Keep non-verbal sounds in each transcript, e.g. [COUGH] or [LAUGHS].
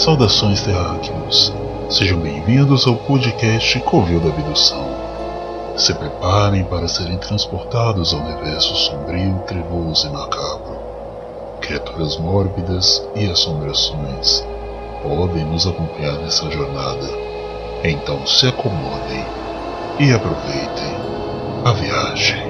Saudações terráqueos, sejam bem-vindos ao podcast Covil da Abdução. Se preparem para serem transportados ao universo sombrio, trevoso e macabro. Criaturas mórbidas e assombrações podem nos acompanhar nessa jornada. Então se acomodem e aproveitem a viagem.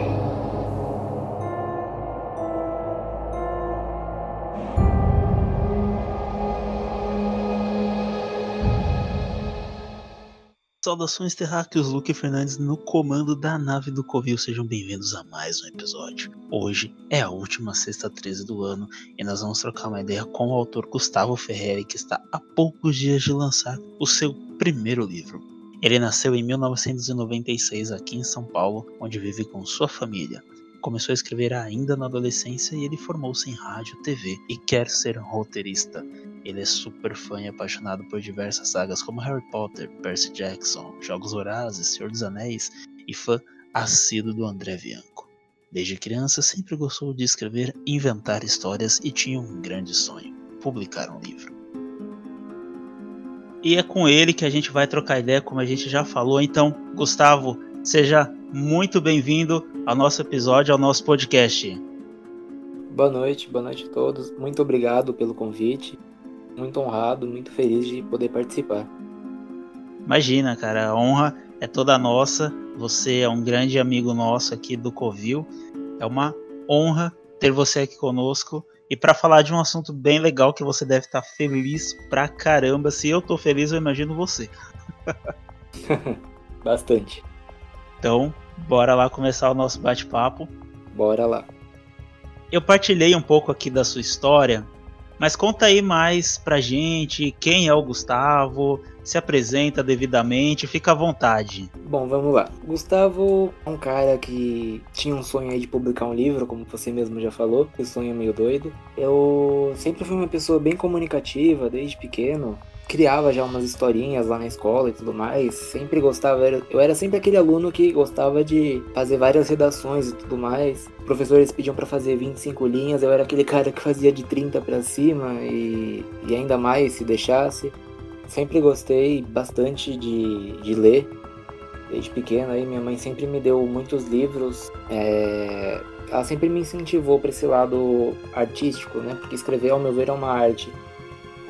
Saudações terráqueos, Luke Fernandes no comando da nave do Covil, sejam bem-vindos a mais um episódio. Hoje é a última sexta 13 do ano e nós vamos trocar uma ideia com o autor Gustavo Ferreri, que está a poucos dias de lançar o seu primeiro livro. Ele nasceu em 1996 aqui em São Paulo, onde vive com sua família. Começou a escrever ainda na adolescência e ele formou-se em rádio, TV e quer ser roteirista. Ele é super fã e apaixonado por diversas sagas como Harry Potter, Percy Jackson, Jogos Vorazes, Senhor dos Anéis e fã assíduo do André Bianco. Desde criança sempre gostou de escrever, inventar histórias e tinha um grande sonho: publicar um livro. E é com ele que a gente vai trocar ideia, como a gente já falou. Então, Gustavo, seja muito bem-vindo ao nosso episódio, ao nosso podcast. Boa noite, boa noite a todos. Muito obrigado pelo convite. Muito honrado, muito feliz de poder participar. Imagina, cara, a honra é toda nossa. Você é um grande amigo nosso aqui do Covil. É uma honra ter você aqui conosco e para falar de um assunto bem legal que você deve estar feliz pra caramba. Se eu tô feliz, eu imagino você. [LAUGHS] Bastante. Então, bora lá começar o nosso bate-papo. Bora lá. Eu partilhei um pouco aqui da sua história, mas conta aí mais pra gente quem é o Gustavo, se apresenta devidamente, fica à vontade. Bom, vamos lá. Gustavo é um cara que tinha um sonho aí de publicar um livro, como você mesmo já falou, que sonho é meio doido. Eu sempre fui uma pessoa bem comunicativa desde pequeno, criava já umas historinhas lá na escola e tudo mais. Sempre gostava, eu era sempre aquele aluno que gostava de fazer várias redações e tudo mais. Professores pediam para fazer 25 linhas, eu era aquele cara que fazia de 30 para cima e, e ainda mais se deixasse. Sempre gostei bastante de, de ler. Desde pequeno aí minha mãe sempre me deu muitos livros. É... Ela sempre me incentivou para esse lado artístico, né? Porque escrever, ao meu ver, é uma arte.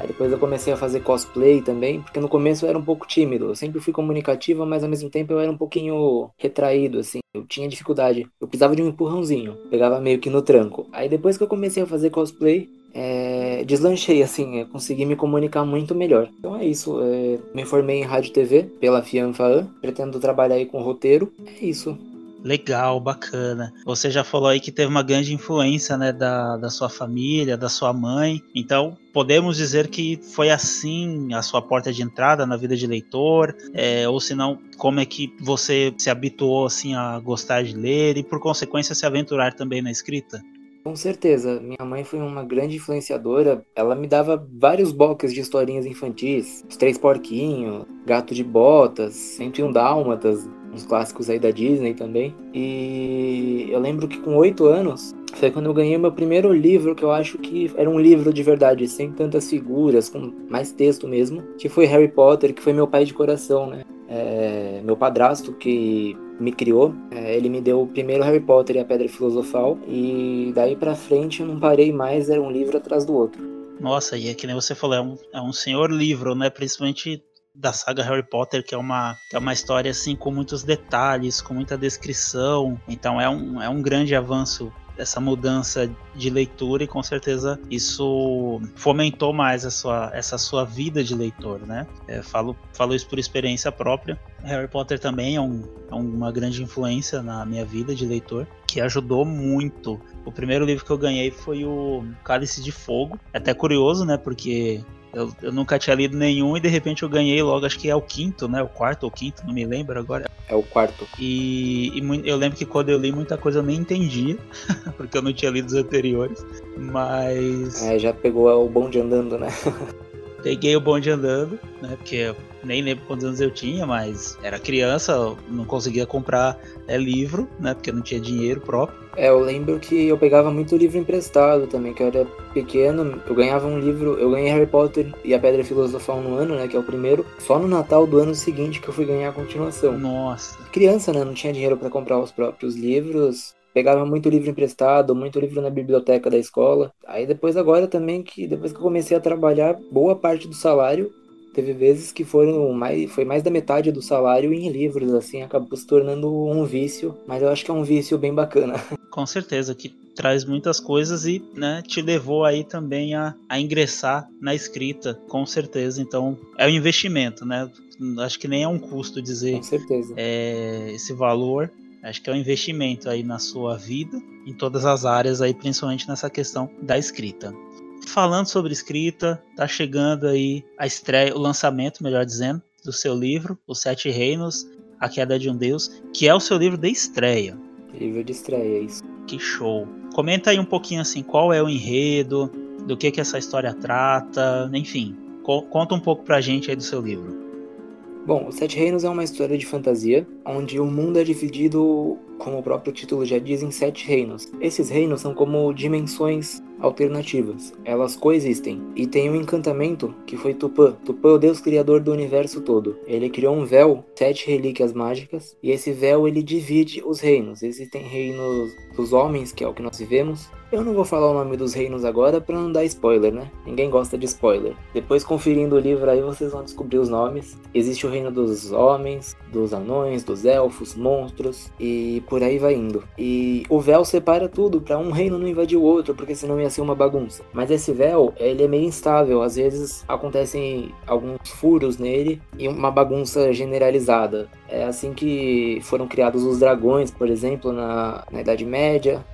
Aí depois eu comecei a fazer cosplay também, porque no começo eu era um pouco tímido. Eu sempre fui comunicativa, mas ao mesmo tempo eu era um pouquinho retraído, assim. Eu tinha dificuldade. Eu precisava de um empurrãozinho. Pegava meio que no tranco. Aí depois que eu comecei a fazer cosplay, é, deslanchei, assim, consegui me comunicar muito melhor. Então é isso, é, me formei em rádio e TV pela FIANFAAN, pretendo trabalhar aí com roteiro, é isso. Legal, bacana. Você já falou aí que teve uma grande influência, né, da, da sua família, da sua mãe. Então, podemos dizer que foi assim a sua porta de entrada na vida de leitor? É, ou se não, como é que você se habituou, assim, a gostar de ler e, por consequência, se aventurar também na escrita? Com certeza, minha mãe foi uma grande influenciadora. Ela me dava vários boxes de historinhas infantis: Os Três Porquinhos, Gato de Botas, 101 Dálmatas, uns clássicos aí da Disney também. E eu lembro que com oito anos foi quando eu ganhei meu primeiro livro, que eu acho que era um livro de verdade, sem tantas figuras, com mais texto mesmo, que foi Harry Potter, que foi meu pai de coração, né? É, meu padrasto que me criou, é, ele me deu o primeiro Harry Potter e a Pedra Filosofal, e daí pra frente eu não parei mais, era um livro atrás do outro. Nossa, e é que nem você falou, é um, é um senhor livro, né? Principalmente da saga Harry Potter, que é uma, que é uma história assim com muitos detalhes, com muita descrição. Então é um, é um grande avanço essa mudança de leitura e com certeza isso fomentou mais a sua, essa sua vida de leitor, né? É, falo, falo isso por experiência própria. Harry Potter também é, um, é uma grande influência na minha vida de leitor, que ajudou muito. O primeiro livro que eu ganhei foi o Cálice de Fogo. É até curioso, né? Porque eu, eu, nunca tinha lido nenhum e de repente eu ganhei logo, acho que é o quinto, né? O quarto ou quinto, não me lembro agora. É o quarto. E, e eu lembro que quando eu li muita coisa eu nem entendia, [LAUGHS] porque eu não tinha lido os anteriores. Mas. É, já pegou o bonde andando, né? [LAUGHS] peguei o bonde andando, né? Porque nem lembro quantos anos eu tinha, mas era criança, não conseguia comprar é, livro, né? Porque não tinha dinheiro próprio. É, eu lembro que eu pegava muito livro emprestado também, que eu era pequeno, eu ganhava um livro, eu ganhei Harry Potter e a Pedra Filosofal no ano, né, que é o primeiro, só no Natal do ano seguinte que eu fui ganhar a continuação. Nossa. Criança, né, não tinha dinheiro para comprar os próprios livros, pegava muito livro emprestado, muito livro na biblioteca da escola. Aí depois agora também que depois que eu comecei a trabalhar, boa parte do salário teve vezes que foram mais foi mais da metade do salário em livros, assim, acabou se tornando um vício, mas eu acho que é um vício bem bacana. [LAUGHS] Com certeza que traz muitas coisas e né, te levou aí também a, a ingressar na escrita, com certeza. Então é um investimento, né? Acho que nem é um custo dizer com certeza. É, esse valor Acho que é um investimento aí na sua vida, em todas as áreas aí, principalmente nessa questão da escrita. Falando sobre escrita, tá chegando aí a estreia, o lançamento, melhor dizendo, do seu livro, Os Sete Reinos, A Queda de um Deus, que é o seu livro de estreia. Livro de estreia, é isso. Que show. Comenta aí um pouquinho assim, qual é o enredo, do que que essa história trata, enfim, co conta um pouco pra gente aí do seu livro. Bom, Os Sete Reinos é uma história de fantasia, onde o mundo é dividido, como o próprio título já diz, em sete reinos. Esses reinos são como dimensões alternativas. Elas coexistem. E tem um encantamento que foi Tupã. Tupã é o deus criador do universo todo. Ele criou um véu, sete relíquias mágicas, e esse véu ele divide os reinos. Existem reinos dos homens, que é o que nós vivemos. Eu não vou falar o nome dos reinos agora para não dar spoiler, né? Ninguém gosta de spoiler. Depois conferindo o livro aí vocês vão descobrir os nomes. Existe o reino dos homens, dos anões, dos elfos, monstros e por aí vai indo. E o véu separa tudo para um reino não invadir o outro, porque senão ia ser uma bagunça. Mas esse véu, ele é meio instável, às vezes acontecem alguns furos nele e uma bagunça generalizada. É assim que foram criados os dragões, por exemplo, na, na Idade Média,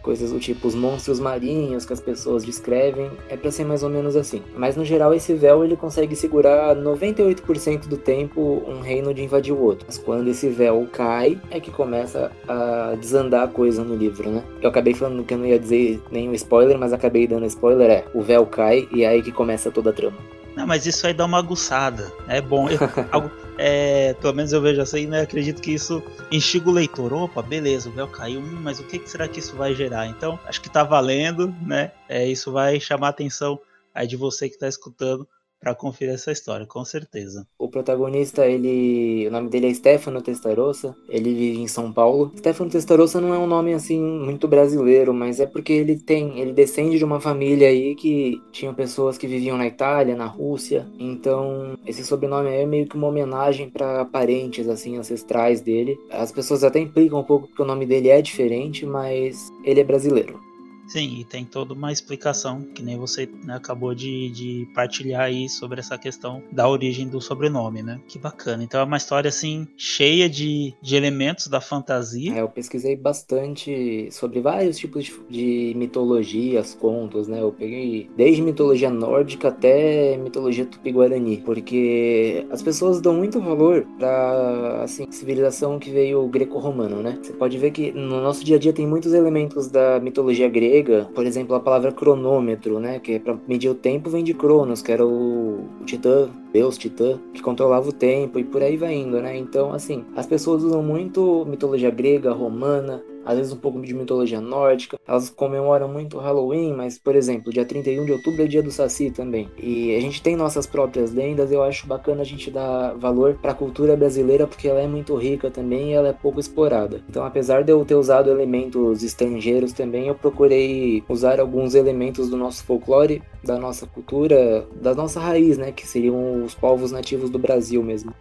coisas do tipo os monstros marinhos que as pessoas descrevem, é para ser mais ou menos assim. Mas no geral esse véu ele consegue segurar 98% do tempo um reino de invadir o outro. Mas quando esse véu cai, é que começa a desandar a coisa no livro, né? Eu acabei falando que eu não ia dizer nenhum spoiler, mas acabei dando spoiler, é, o véu cai e é aí que começa toda a trama. Não, mas isso aí dá uma aguçada. É bom. Eu, [LAUGHS] algo, é, pelo menos eu vejo assim, né? Acredito que isso instiga o leitor. Opa, beleza, o véu caiu, hum, mas o que, que será que isso vai gerar? Então, acho que tá valendo, né? É, isso vai chamar a atenção aí de você que está escutando para conferir essa história, com certeza. O protagonista, ele, o nome dele é Stefano Testarossa, ele vive em São Paulo. Stefano Testarossa não é um nome assim muito brasileiro, mas é porque ele tem, ele descende de uma família aí que tinham pessoas que viviam na Itália, na Rússia. Então, esse sobrenome é meio que uma homenagem para parentes assim ancestrais dele. As pessoas até implicam um pouco porque o nome dele é diferente, mas ele é brasileiro. Sim, e tem toda uma explicação, que nem você né, acabou de, de partilhar aí sobre essa questão da origem do sobrenome, né? Que bacana. Então é uma história, assim, cheia de, de elementos da fantasia. É, eu pesquisei bastante sobre vários tipos de, de mitologias, contos, né? Eu peguei desde mitologia nórdica até mitologia tupi-guarani, porque as pessoas dão muito valor pra, assim, civilização que veio greco-romano, né? Você pode ver que no nosso dia a dia tem muitos elementos da mitologia grega grega, por exemplo, a palavra cronômetro, né, que é para medir o tempo, vem de Cronos, que era o, o titã, deus titã, que controlava o tempo e por aí vai indo, né? Então, assim, as pessoas usam muito mitologia grega, romana, às vezes um pouco de mitologia nórdica. Elas comemoram muito Halloween, mas, por exemplo, dia 31 de outubro é dia do Saci também. E a gente tem nossas próprias lendas, eu acho bacana a gente dar valor para a cultura brasileira porque ela é muito rica também e ela é pouco explorada. Então, apesar de eu ter usado elementos estrangeiros também, eu procurei usar alguns elementos do nosso folclore, da nossa cultura, da nossa raiz, né, que seriam os povos nativos do Brasil mesmo.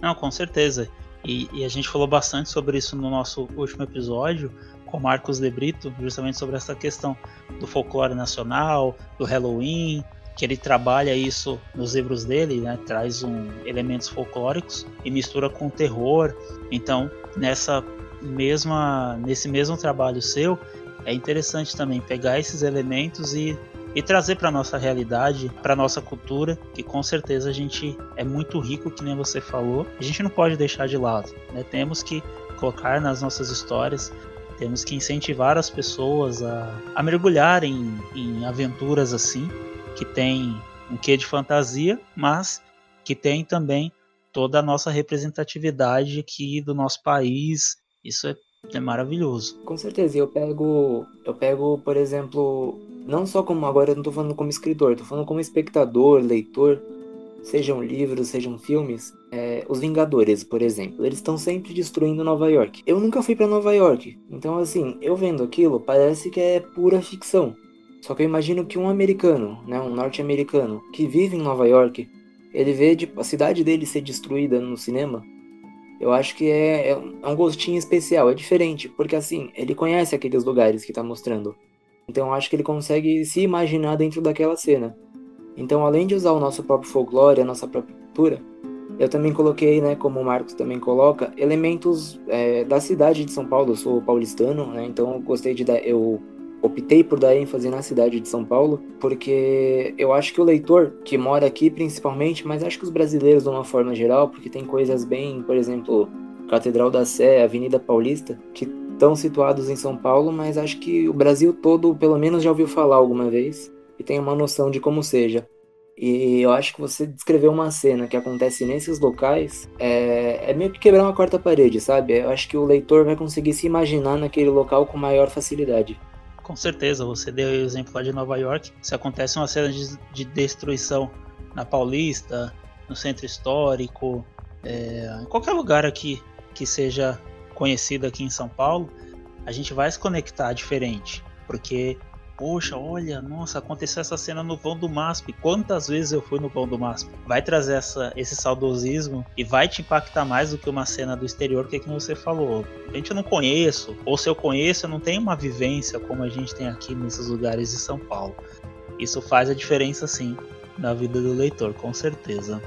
Não, com certeza. E, e, a gente falou bastante sobre isso no nosso último episódio com Marcos De Brito, justamente sobre essa questão do folclore nacional, do Halloween, que ele trabalha isso nos livros dele, né, traz um, elementos folclóricos e mistura com terror. Então, nessa mesma, nesse mesmo trabalho seu, é interessante também pegar esses elementos e e trazer para nossa realidade, para nossa cultura, que com certeza a gente é muito rico, que nem você falou. A gente não pode deixar de lado, né? Temos que colocar nas nossas histórias, temos que incentivar as pessoas a, a mergulhar em, em aventuras assim, que tem um quê de fantasia, mas que tem também toda a nossa representatividade aqui do nosso país. Isso é, é maravilhoso. Com certeza, eu pego, eu pego, por exemplo, não só como agora eu não estou falando como escritor, estou falando como espectador, leitor, sejam livros, sejam filmes, é, os Vingadores, por exemplo, eles estão sempre destruindo Nova York. Eu nunca fui para Nova York, então assim, eu vendo aquilo parece que é pura ficção. Só que eu imagino que um americano, né, um norte-americano que vive em Nova York, ele vê tipo, a cidade dele ser destruída no cinema. Eu acho que é, é um gostinho especial, é diferente, porque assim, ele conhece aqueles lugares que está mostrando. Então acho que ele consegue se imaginar dentro daquela cena. Então, além de usar o nosso próprio folclore, a nossa própria cultura, eu também coloquei, né, como o Marcos também coloca, elementos é, da cidade de São Paulo. Eu sou paulistano, né, então eu gostei de dar, eu optei por dar ênfase na cidade de São Paulo, porque eu acho que o leitor que mora aqui principalmente, mas acho que os brasileiros de uma forma geral, porque tem coisas bem, por exemplo, Catedral da Sé, Avenida Paulista, que estão situados em São Paulo, mas acho que o Brasil todo, pelo menos, já ouviu falar alguma vez e tem uma noção de como seja. E eu acho que você descrever uma cena que acontece nesses locais é, é, meio que quebrar uma quarta parede, sabe? Eu acho que o leitor vai conseguir se imaginar naquele local com maior facilidade. Com certeza, você deu o exemplo lá de Nova York. Se acontece uma cena de, de destruição na Paulista, no centro histórico, é, em qualquer lugar aqui que seja conhecido aqui em São Paulo, a gente vai se conectar diferente, porque poxa, olha, nossa, aconteceu essa cena no vão do MASP. Quantas vezes eu fui no vão do MASP? Vai trazer essa, esse saudosismo e vai te impactar mais do que uma cena do exterior, que é que você falou. A gente não conheço, ou se eu conheço, eu não tenho uma vivência como a gente tem aqui nesses lugares de São Paulo. Isso faz a diferença sim na vida do leitor, com certeza.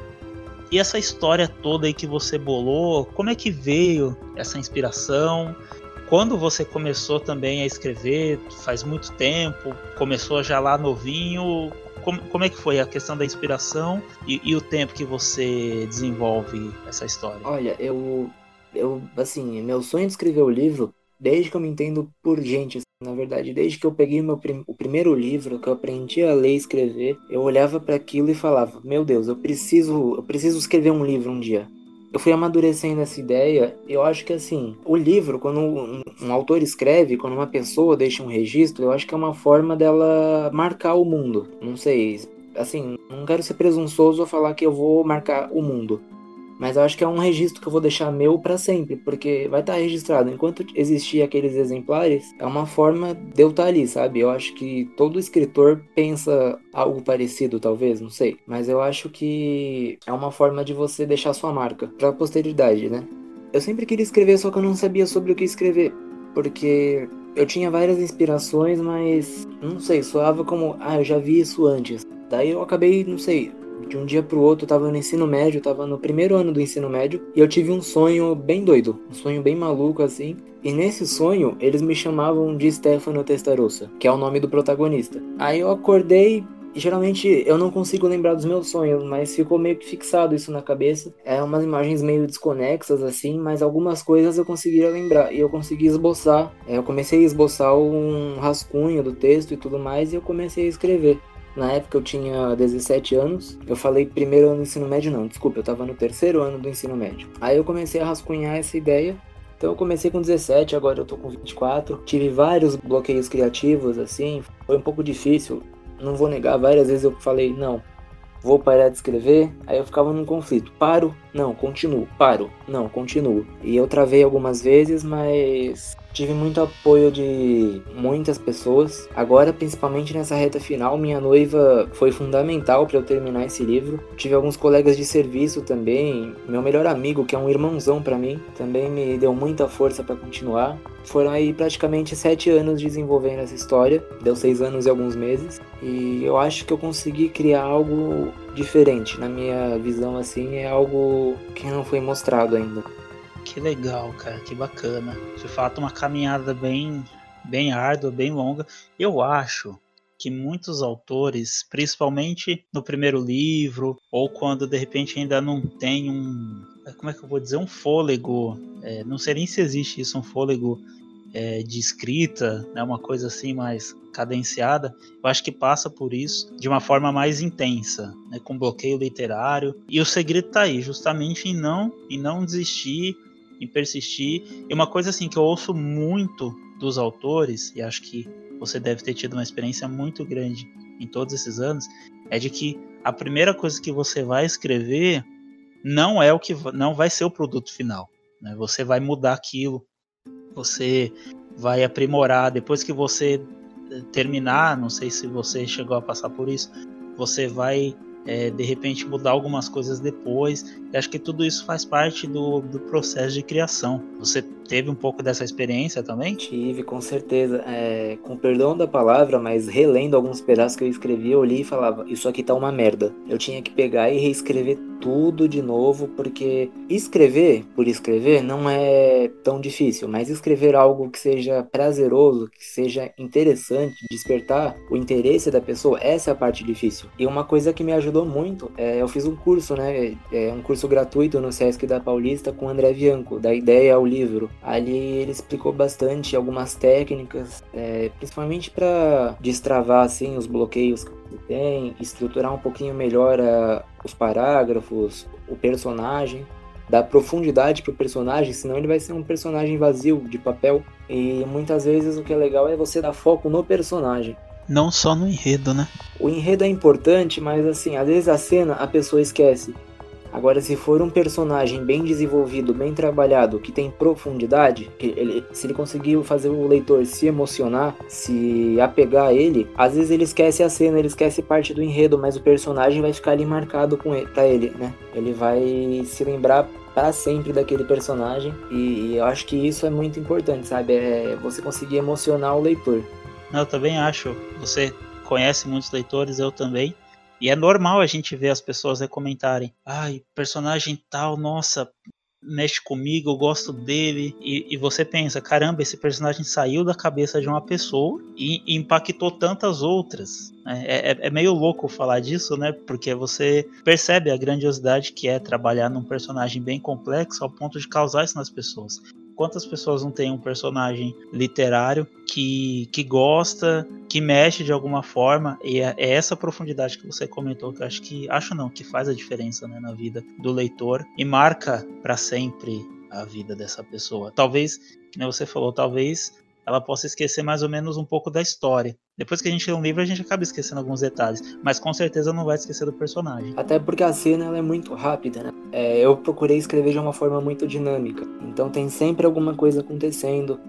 E essa história toda aí que você bolou, como é que veio essa inspiração? Quando você começou também a escrever, faz muito tempo, começou já lá novinho, como, como é que foi a questão da inspiração e, e, o tempo que você desenvolve essa história? Olha, eu, eu, assim, meu sonho de escrever o livro, desde que eu me entendo por gente, na verdade, desde que eu peguei meu prim o primeiro livro, que eu aprendi a ler e escrever, eu olhava para aquilo e falava: Meu Deus, eu preciso, eu preciso escrever um livro um dia eu fui amadurecendo essa ideia. Eu acho que assim, o livro, quando um, um, autor escreve, quando uma pessoa deixa um registro, eu acho que é uma forma dela marcar o mundo. Não sei, assim, não quero ser presunçoso a falar que eu vou marcar o mundo. Mas eu acho que é um registro que eu vou deixar meu para sempre, porque vai estar tá registrado. Enquanto existir aqueles exemplares, é uma forma de eu estar tá ali, sabe? Eu acho que todo escritor pensa algo parecido, talvez, não sei. Mas eu acho que é uma forma de você deixar sua marca para a posteridade, né? Eu sempre queria escrever, só que eu não sabia sobre o que escrever, porque eu tinha várias inspirações, mas não sei, soava como, ah, eu já vi isso antes. Daí eu acabei, não sei, de um dia pro outro, eu tava no ensino médio, eu tava no primeiro ano do ensino médio, e eu tive um sonho bem doido, um sonho bem maluco assim. E nesse sonho, eles me chamavam de Stefano Testarossa, que é o nome do protagonista. Aí eu acordei, geralmente eu não consigo lembrar dos meus sonhos, mas ficou meio que fixado isso na cabeça. É umas imagens meio desconexas assim, mas algumas coisas eu conseguia lembrar e eu consegui esboçar. É, eu comecei a esboçar um rascunho do texto e tudo mais e eu comecei a escrever. Na época eu tinha 17 anos. Eu falei primeiro ano do ensino médio, não, desculpa, eu tava no terceiro ano do ensino médio. Aí eu comecei a rascunhar essa ideia. Então eu comecei com 17, agora eu tô com 24. Tive vários bloqueios criativos, assim. Foi um pouco difícil, não vou negar. Várias vezes eu falei, não, vou parar de escrever. Aí eu ficava num conflito. Paro, não, continuo. Paro, não, continuo. E eu travei algumas vezes, mas Tive muito apoio de muitas pessoas. Agora, principalmente nessa reta final, minha noiva foi fundamental para eu terminar esse livro. Tive alguns colegas de serviço também. Meu melhor amigo, que é um irmãozão para mim, também me deu muita força para continuar. Foram aí praticamente sete anos desenvolvendo essa história. Deu seis anos e alguns meses. E eu acho que eu consegui criar algo diferente. Na minha visão, assim, é algo que não foi mostrado ainda. Que legal, cara, que bacana. De fato, uma caminhada bem, bem árdua, bem longa. Eu acho que muitos autores, principalmente no primeiro livro, ou quando de repente ainda não tem um. Como é que eu vou dizer? Um fôlego. É, não sei nem se existe isso, um fôlego é, de escrita, né, uma coisa assim mais cadenciada, eu acho que passa por isso de uma forma mais intensa, né, com bloqueio literário. E o segredo está aí, justamente em não, em não desistir, em persistir. E uma coisa assim que eu ouço muito dos autores, e acho que você deve ter tido uma experiência muito grande em todos esses anos, é de que a primeira coisa que você vai escrever não é o que não vai ser o produto final. Né? Você vai mudar aquilo, você vai aprimorar. Depois que você terminar, não sei se você chegou a passar por isso, você vai é, de repente mudar algumas coisas depois. E acho que tudo isso faz parte do, do processo de criação. Você teve um pouco dessa experiência também? Tive, com certeza. É, com perdão da palavra, mas relendo alguns pedaços que eu escrevi, eu li e falava: Isso aqui tá uma merda. Eu tinha que pegar e reescrever tudo de novo, porque escrever por escrever não é tão difícil, mas escrever algo que seja prazeroso, que seja interessante, despertar o interesse da pessoa, essa é a parte difícil. E uma coisa que me ajudou muito, é, eu fiz um curso, né? É um curso gratuito no Sesc da Paulista com o André Bianco, da ideia ao livro. Ali ele explicou bastante algumas técnicas, é, principalmente para destravar assim os bloqueios que tem, estruturar um pouquinho melhor a, os parágrafos, o personagem, dar profundidade pro personagem, senão ele vai ser um personagem vazio de papel. E muitas vezes o que é legal é você dar foco no personagem. Não só no enredo, né? O enredo é importante, mas assim, às vezes a cena a pessoa esquece. Agora, se for um personagem bem desenvolvido, bem trabalhado, que tem profundidade, que ele, se ele conseguir fazer o leitor se emocionar, se apegar a ele, às vezes ele esquece a cena, ele esquece parte do enredo, mas o personagem vai ficar ali marcado com ele, pra ele, né? Ele vai se lembrar para sempre daquele personagem e, e, eu acho que isso é muito importante, sabe? É você conseguir emocionar o leitor. Eu também acho. Você conhece muitos leitores, eu também. E é normal a gente ver as pessoas comentarem: ai, personagem tal, nossa, mexe comigo, eu gosto dele. E, e, você pensa: caramba, esse personagem saiu da cabeça de uma pessoa e, e impactou tantas outras. É, é, é, meio louco falar disso, né? Porque você percebe a grandiosidade que é trabalhar num personagem bem complexo ao ponto de causar isso nas pessoas. Quantas pessoas não têm um personagem literário que, que gosta, que mexe de alguma forma? E é, é essa profundidade que você comentou que eu acho que acho não que faz a diferença né, na vida do leitor e marca para sempre a vida dessa pessoa. Talvez, como você falou, talvez ela possa esquecer mais ou menos um pouco da história. Depois que a gente lê um livro, a gente acaba esquecendo alguns detalhes, mas com certeza não vai esquecer do personagem. Até porque a cena é muito rápida, né? É, eu procurei escrever de uma forma muito dinâmica, então tem sempre alguma coisa acontecendo.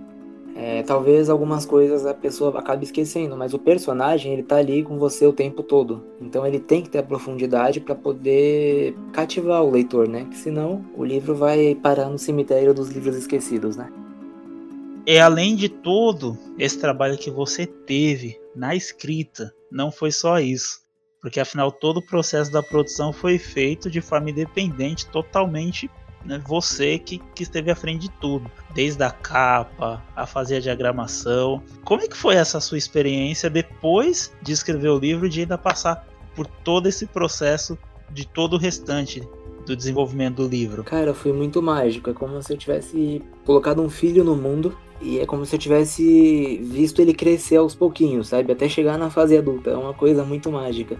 É, talvez algumas coisas a pessoa acabe esquecendo, mas o personagem ele tá ali com você o tempo todo. Então ele tem que ter a profundidade para poder cativar o leitor, né? Que senão o livro vai parar no cemitério dos livros esquecidos, né? E além de todo esse trabalho que você teve na escrita, não foi só isso. Porque afinal todo o processo da produção foi feito de forma independente, totalmente né, você que, que esteve à frente de tudo. Desde a capa, a fazer a diagramação. Como é que foi essa sua experiência depois de escrever o livro, de ainda passar por todo esse processo de todo o restante do desenvolvimento do livro? Cara, foi muito mágico. É como se eu tivesse colocado um filho no mundo e é como se eu tivesse visto ele crescer aos pouquinhos, sabe? Até chegar na fase adulta. É uma coisa muito mágica.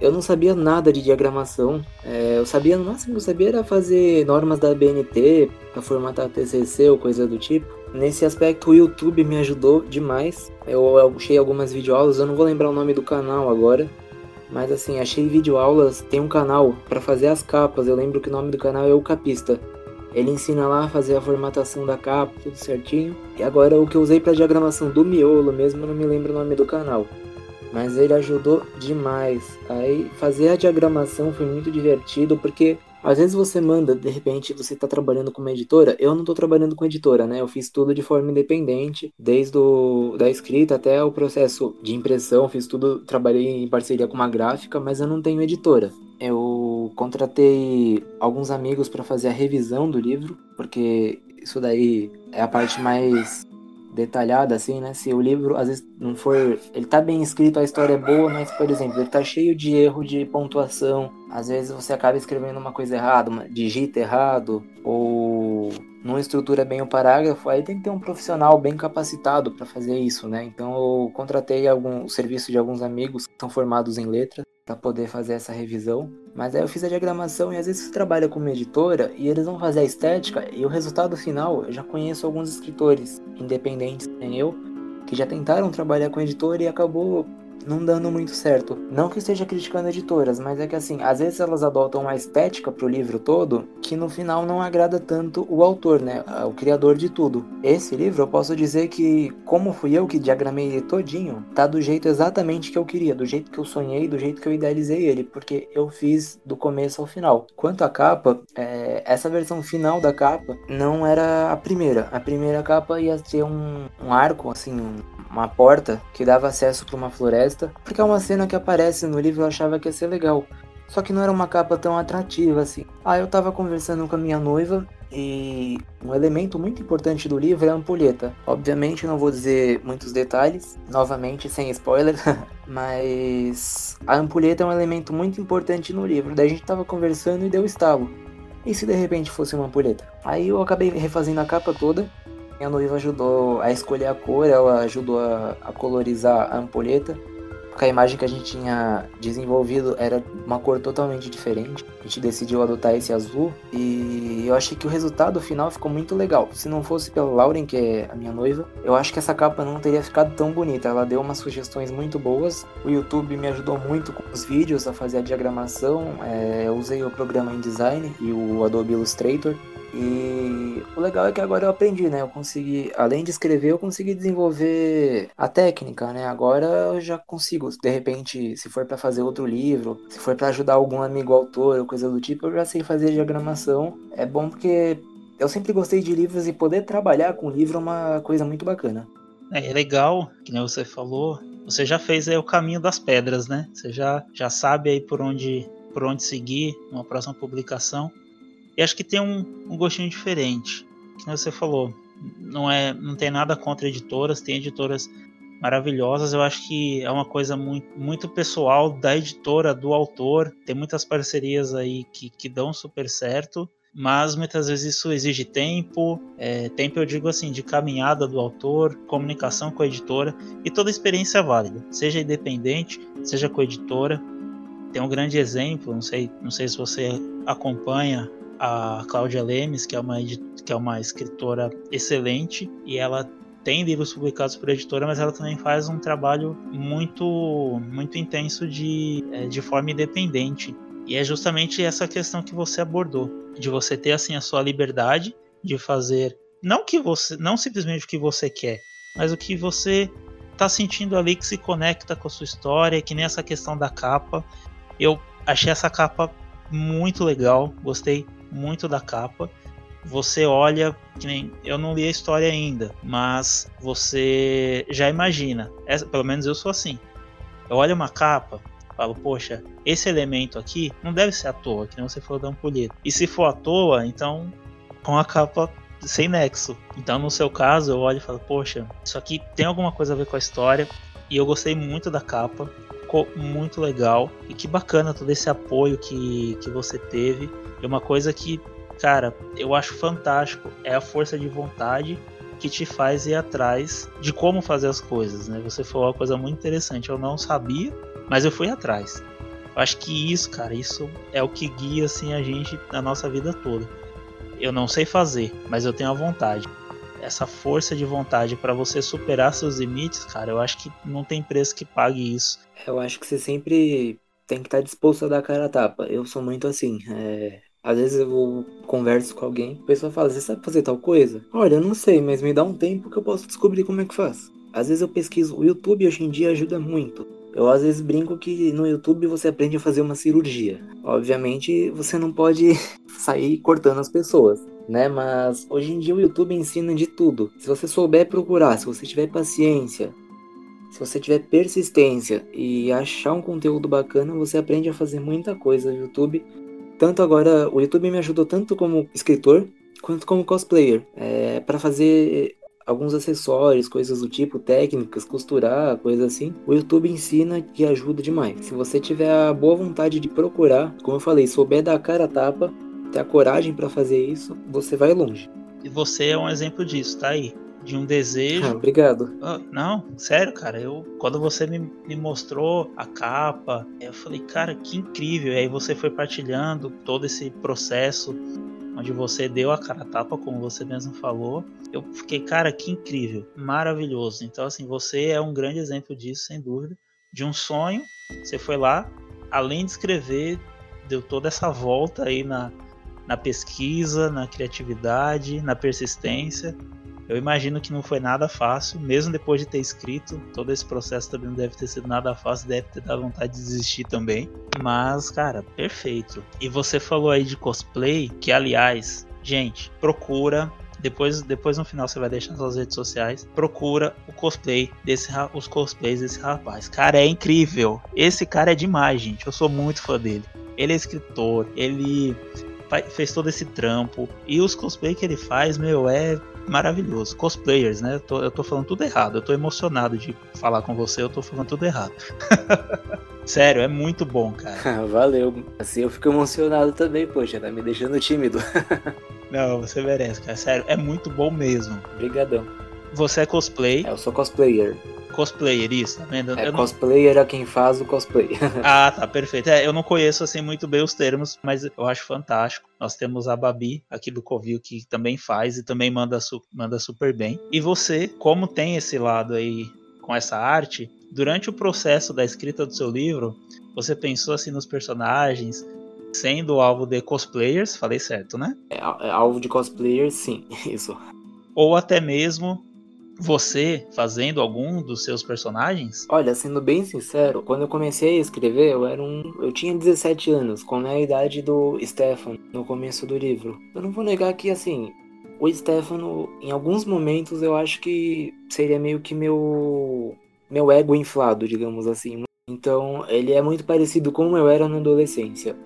Eu não sabia nada de diagramação. É, eu sabia, no máximo eu sabia era fazer normas da BNT para formatar TCC ou coisa do tipo. Nesse aspecto, o YouTube me ajudou demais. Eu achei algumas videoaulas, eu não vou lembrar o nome do canal agora. Mas assim, achei videoaulas. Tem um canal para fazer as capas. Eu lembro que o nome do canal é O Capista. Ele ensina lá a fazer a formatação da capa, tudo certinho. E agora o que eu usei para diagramação do miolo mesmo, eu não me lembro o nome do canal. Mas ele ajudou demais. Aí fazer a diagramação foi muito divertido porque às vezes você manda, de repente você está trabalhando com uma editora. Eu não estou trabalhando com editora, né? Eu fiz tudo de forma independente, desde o, da escrita até o processo de impressão. Fiz tudo, trabalhei em parceria com uma gráfica, mas eu não tenho editora contratei alguns amigos para fazer a revisão do livro, porque isso daí é a parte mais detalhada, assim, né? Se o livro às vezes não for. Ele tá bem escrito, a história é boa, mas, por exemplo, ele tá cheio de erro de pontuação. Às vezes você acaba escrevendo uma coisa errada, uma, digita errado, ou não estrutura bem o parágrafo, aí tem que ter um profissional bem capacitado para fazer isso, né? Então eu contratei algum, o serviço de alguns amigos que são formados em letras para poder fazer essa revisão. Mas aí eu fiz a diagramação e às vezes você trabalha com uma editora e eles vão fazer a estética e o resultado final eu já conheço alguns escritores independentes, nem eu, que já tentaram trabalhar com editora e acabou não dando muito certo. Não que esteja criticando editoras, mas é que assim, às vezes elas adotam uma estética pro livro todo que no final não agrada tanto o autor, né? O criador de tudo. Esse livro eu posso dizer que, como fui eu que diagramei ele todinho, tá do jeito exatamente que eu queria, do jeito que eu sonhei, do jeito que eu idealizei ele, porque eu fiz do começo ao final. Quanto à capa, é, essa versão final da capa não era a primeira. A primeira capa ia ter um, um arco, assim, um, uma porta que dava acesso para uma floresta, porque é uma cena que aparece no livro eu achava que ia ser legal. Só que não era uma capa tão atrativa assim. Aí eu tava conversando com a minha noiva e um elemento muito importante do livro é a ampulheta. Obviamente não vou dizer muitos detalhes, novamente sem spoiler, [LAUGHS] mas a ampulheta é um elemento muito importante no livro. Daí a gente tava conversando e deu estalo. E se de repente fosse uma ampulheta? Aí eu acabei refazendo a capa toda minha noiva ajudou a escolher a cor, ela ajudou a, a colorizar a ampulheta, porque a imagem que a gente tinha desenvolvido era uma cor totalmente diferente. A gente decidiu adotar esse azul e eu achei que o resultado final ficou muito legal. Se não fosse pela Lauren, que é a minha noiva, eu acho que essa capa não teria ficado tão bonita. Ela deu umas sugestões muito boas. O YouTube me ajudou muito com os vídeos a fazer a diagramação. É, eu usei o programa InDesign e o Adobe Illustrator. E o legal é que agora eu aprendi, né? Eu consegui, além de escrever, eu consegui desenvolver a técnica, né? Agora eu já consigo, de repente, se for para fazer outro livro, se for para ajudar algum amigo autor ou coisa do tipo, eu já sei fazer diagramação. É bom porque eu sempre gostei de livros e poder trabalhar com livro é uma coisa muito bacana. É, é legal, que nem você falou, você já fez aí o caminho das pedras, né? Você já, já sabe aí por onde, por onde seguir numa próxima publicação. E acho que tem um, um gostinho diferente. Que você falou, não é, não tem nada contra editoras, tem editoras maravilhosas. Eu acho que é uma coisa muito, muito pessoal da editora, do autor. Tem muitas parcerias aí que, que dão super certo, mas muitas vezes isso exige tempo. É, tempo, eu digo assim, de caminhada do autor, comunicação com a editora e toda experiência é válida, seja independente, seja com a editora. Tem um grande exemplo, não sei, não sei se você acompanha a Cláudia Lemes, que é uma, que é uma escritora excelente, e ela tem livros publicados por editora, mas ela também faz um trabalho muito, muito intenso de, é, de forma independente. E é justamente essa questão que você abordou, de você ter assim a sua liberdade de fazer não que você, não simplesmente o que você quer, mas o que você está sentindo ali que se conecta com a sua história, que nem essa questão da capa. Eu achei essa capa muito legal, gostei muito da capa. Você olha, nem eu não li a história ainda, mas você já imagina. Essa, pelo menos eu sou assim. Eu olho uma capa, falo, poxa, esse elemento aqui não deve ser à toa, que nem você falou da ampulheta. E se for à toa, então com a capa sem nexo. Então, no seu caso, eu olho e falo, poxa, isso aqui tem alguma coisa a ver com a história. E eu gostei muito da capa, ficou muito legal. E que bacana todo esse apoio que, que você teve. E uma coisa que, cara, eu acho fantástico é a força de vontade que te faz ir atrás de como fazer as coisas, né? Você falou uma coisa muito interessante, eu não sabia, mas eu fui atrás. Eu acho que isso, cara, isso é o que guia assim a gente na nossa vida toda. Eu não sei fazer, mas eu tenho a vontade. Essa força de vontade para você superar seus limites, cara, eu acho que não tem preço que pague isso. Eu acho que você sempre tem que estar disposto a dar cara a tapa. Eu sou muito assim. É... Às vezes eu converso com alguém, a pessoa fala, você sabe fazer tal coisa? Olha, eu não sei, mas me dá um tempo que eu posso descobrir como é que faz. Às vezes eu pesquiso, o YouTube hoje em dia ajuda muito. Eu às vezes brinco que no YouTube você aprende a fazer uma cirurgia. Obviamente você não pode [LAUGHS] sair cortando as pessoas, né? Mas hoje em dia o YouTube ensina de tudo. Se você souber procurar, se você tiver paciência, se você tiver persistência e achar um conteúdo bacana, você aprende a fazer muita coisa no YouTube tanto agora, o YouTube me ajudou tanto como escritor quanto como cosplayer. É, para fazer alguns acessórios, coisas do tipo, técnicas, costurar, coisas assim. O YouTube ensina e ajuda demais. Se você tiver a boa vontade de procurar, como eu falei, souber dar a cara a tapa, ter a coragem para fazer isso, você vai longe. E você é um exemplo disso, tá aí. De um desejo. Ah, obrigado. Ah, não, sério, cara. Eu quando você me, me mostrou a capa, eu falei, cara, que incrível. E aí você foi partilhando todo esse processo onde você deu a cara a tapa, como você mesmo falou. Eu fiquei, cara, que incrível, maravilhoso. Então, assim, você é um grande exemplo disso, sem dúvida. De um sonho, você foi lá, além de escrever, deu toda essa volta aí na, na pesquisa, na criatividade, na persistência. Eu imagino que não foi nada fácil, mesmo depois de ter escrito, todo esse processo também não deve ter sido nada fácil, deve ter dado vontade de desistir também. Mas, cara, perfeito. E você falou aí de cosplay, que aliás, gente, procura depois, depois no final você vai deixar nas suas redes sociais. Procura o cosplay desse os cosplays desse rapaz. Cara, é incrível. Esse cara é demais, gente. Eu sou muito fã dele. Ele é escritor, ele fez todo esse trampo. E os cosplays que ele faz, meu, é maravilhoso. Cosplayers, né? Eu tô, eu tô falando tudo errado. Eu tô emocionado de falar com você, eu tô falando tudo errado. [LAUGHS] Sério, é muito bom, cara. [LAUGHS] Valeu. Assim eu fico emocionado também, poxa, tá me deixando tímido. [LAUGHS] Não, você merece, cara. Sério, é muito bom mesmo. Obrigadão. Você é cosplay. É, eu sou cosplayer. Cosplayer, isso, tá vendo? É, cosplayer é quem faz o cosplay. [LAUGHS] ah, tá, perfeito. É, eu não conheço assim muito bem os termos, mas eu acho fantástico. Nós temos a Babi aqui do Covil que também faz e também manda, su manda super bem. E você, como tem esse lado aí com essa arte, durante o processo da escrita do seu livro, você pensou assim nos personagens, sendo alvo de cosplayers, falei certo, né? É, é alvo de cosplayers, sim, [LAUGHS] isso. Ou até mesmo você fazendo algum dos seus personagens? Olha, sendo bem sincero, quando eu comecei a escrever, eu era um. Eu tinha 17 anos, com a idade do Stefan no começo do livro. Eu não vou negar que assim. O Stefano, em alguns momentos, eu acho que seria meio que meu. meu ego inflado, digamos assim. Então, ele é muito parecido com como eu era na adolescência.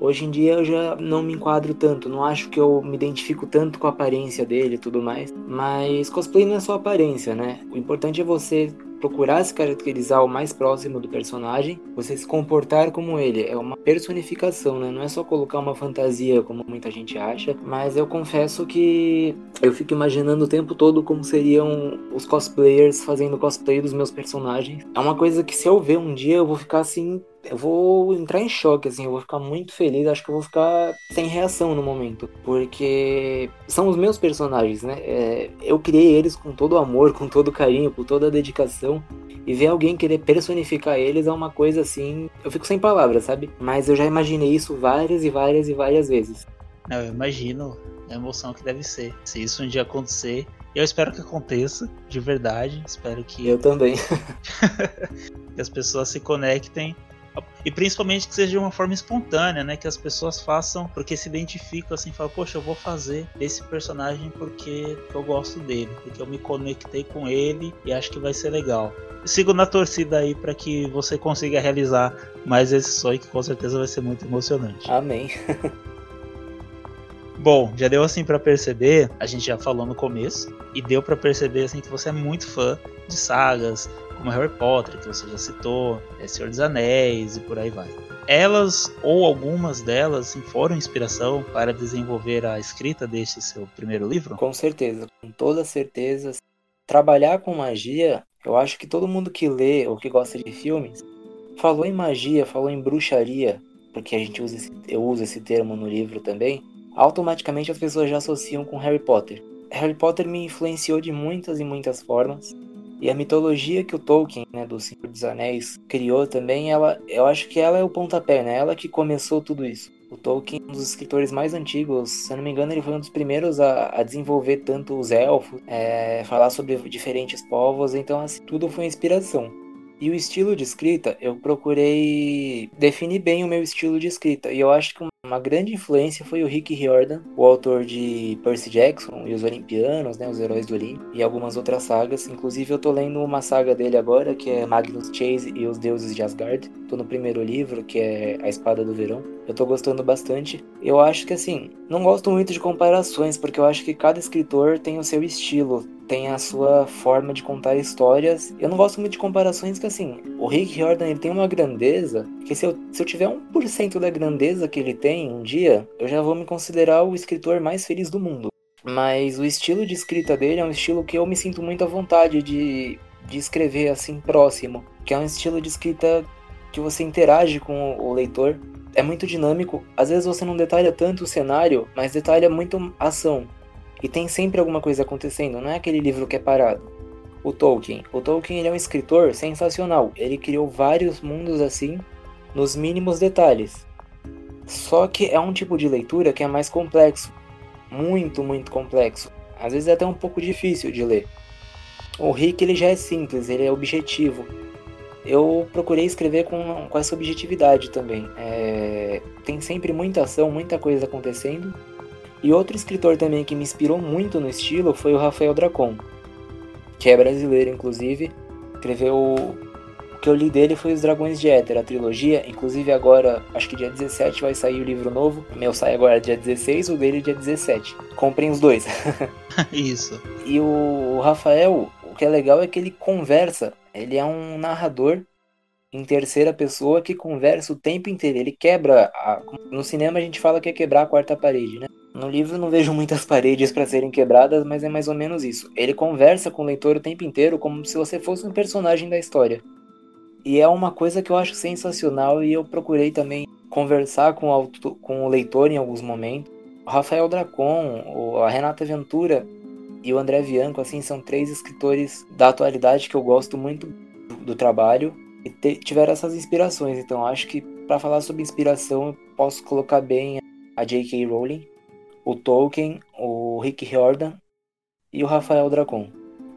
Hoje em dia eu já não me enquadro tanto, não acho que eu me identifico tanto com a aparência dele e tudo mais. Mas cosplay não é só aparência, né? O importante é você procurar se caracterizar o mais próximo do personagem, você se comportar como ele. É uma personificação, né? Não é só colocar uma fantasia, como muita gente acha. Mas eu confesso que eu fico imaginando o tempo todo como seriam os cosplayers fazendo cosplay dos meus personagens. É uma coisa que se eu ver um dia eu vou ficar assim eu vou entrar em choque, assim, eu vou ficar muito feliz, acho que eu vou ficar sem reação no momento, porque são os meus personagens, né? É, eu criei eles com todo o amor, [LAUGHS] com todo o carinho, com toda a dedicação, e ver alguém querer personificar eles é uma coisa assim, eu fico sem palavras, sabe? Mas eu já imaginei isso várias e várias e várias vezes. Eu imagino a emoção que deve ser. Se isso um dia acontecer, eu espero que aconteça, de verdade. Espero que. Eu também. [LAUGHS] que as pessoas se conectem e principalmente que seja de uma forma espontânea, né? Que as pessoas façam porque se identificam assim, falam, poxa, eu vou fazer esse personagem porque eu gosto dele, porque eu me conectei com ele e acho que vai ser legal. sigo na torcida aí para que você consiga realizar mais esse sonho que com certeza vai ser muito emocionante. Amém. [LAUGHS] Bom, já deu assim para perceber, a gente já falou no começo, e deu para perceber assim que você é muito fã de sagas, como Harry Potter, que você já citou, é Senhor dos Anéis e por aí vai. Elas, ou algumas delas, assim, foram inspiração para desenvolver a escrita deste seu primeiro livro? Com certeza, com toda certeza. Trabalhar com magia, eu acho que todo mundo que lê ou que gosta de filmes falou em magia, falou em bruxaria, porque a gente usa esse, eu uso esse termo no livro também, automaticamente as pessoas já associam com Harry Potter. Harry Potter me influenciou de muitas e muitas formas. E a mitologia que o Tolkien, né, do Senhor dos Anéis, criou também, ela, eu acho que ela é o pontapé, né? Ela que começou tudo isso. O Tolkien, um dos escritores mais antigos, se eu não me engano, ele foi um dos primeiros a, a desenvolver tanto os elfos, é, falar sobre diferentes povos, então assim, tudo foi inspiração. E o estilo de escrita, eu procurei definir bem o meu estilo de escrita. E eu acho que uma grande influência foi o Rick Riordan, o autor de Percy Jackson e os Olimpianos, né, os Heróis do Olimpo, e algumas outras sagas. Inclusive eu tô lendo uma saga dele agora, que é Magnus Chase e os Deuses de Asgard. Tô no primeiro livro, que é A Espada do Verão. Eu tô gostando bastante. Eu acho que assim, não gosto muito de comparações, porque eu acho que cada escritor tem o seu estilo tem a sua forma de contar histórias. Eu não gosto muito de comparações que assim, o Rick Riordan ele tem uma grandeza que se eu, se eu tiver 1% da grandeza que ele tem um dia, eu já vou me considerar o escritor mais feliz do mundo. Mas o estilo de escrita dele é um estilo que eu me sinto muito à vontade de, de escrever assim próximo. Que é um estilo de escrita que você interage com o leitor. É muito dinâmico. Às vezes você não detalha tanto o cenário, mas detalha muito a ação. E tem sempre alguma coisa acontecendo, não é aquele livro que é parado. O Tolkien. O Tolkien é um escritor sensacional. Ele criou vários mundos assim, nos mínimos detalhes. Só que é um tipo de leitura que é mais complexo. Muito, muito complexo. Às vezes é até um pouco difícil de ler. O Rick ele já é simples, ele é objetivo. Eu procurei escrever com, com essa objetividade também. É, tem sempre muita ação, muita coisa acontecendo. E outro escritor também que me inspirou muito no estilo foi o Rafael Dracon, que é brasileiro, inclusive. Escreveu o que eu li dele foi Os Dragões de Éter, a trilogia. Inclusive agora, acho que dia 17 vai sair o livro novo. O meu sai agora dia 16, o dele dia 17. Comprem os dois. [LAUGHS] Isso. E o Rafael, o que é legal é que ele conversa. Ele é um narrador em terceira pessoa que conversa o tempo inteiro. Ele quebra. A... No cinema a gente fala que é quebrar a quarta parede, né? No livro não vejo muitas [LAUGHS] paredes para serem quebradas, mas é mais ou menos isso. Ele conversa com o leitor o tempo inteiro como se você fosse um personagem da história. E é uma coisa que eu acho sensacional e eu procurei também conversar com o, com o leitor em alguns momentos. O Rafael Dracon, a Renata Ventura e o André Bianco, assim, são três escritores da atualidade que eu gosto muito do, trabalho e tiveram essas inspirações. Então acho que para falar sobre inspiração eu posso colocar bem a J.K. Rowling, o Tolkien, o Rick Riordan e o Rafael Dracon.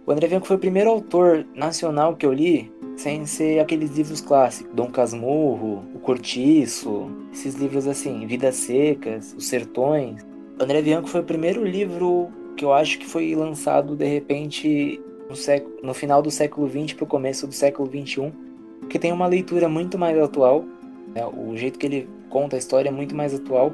O André Bianco foi o primeiro autor nacional que eu li sem ser aqueles livros clássicos, Dom Casmurro, O Cortiço, esses livros assim, Vidas Secas, Os Sertões. André Bianco foi o primeiro livro que eu acho que foi lançado de repente no, século, no final do século XX para o começo do século XXI, que tem uma leitura muito mais atual. Né? O jeito que ele conta a história é muito mais atual.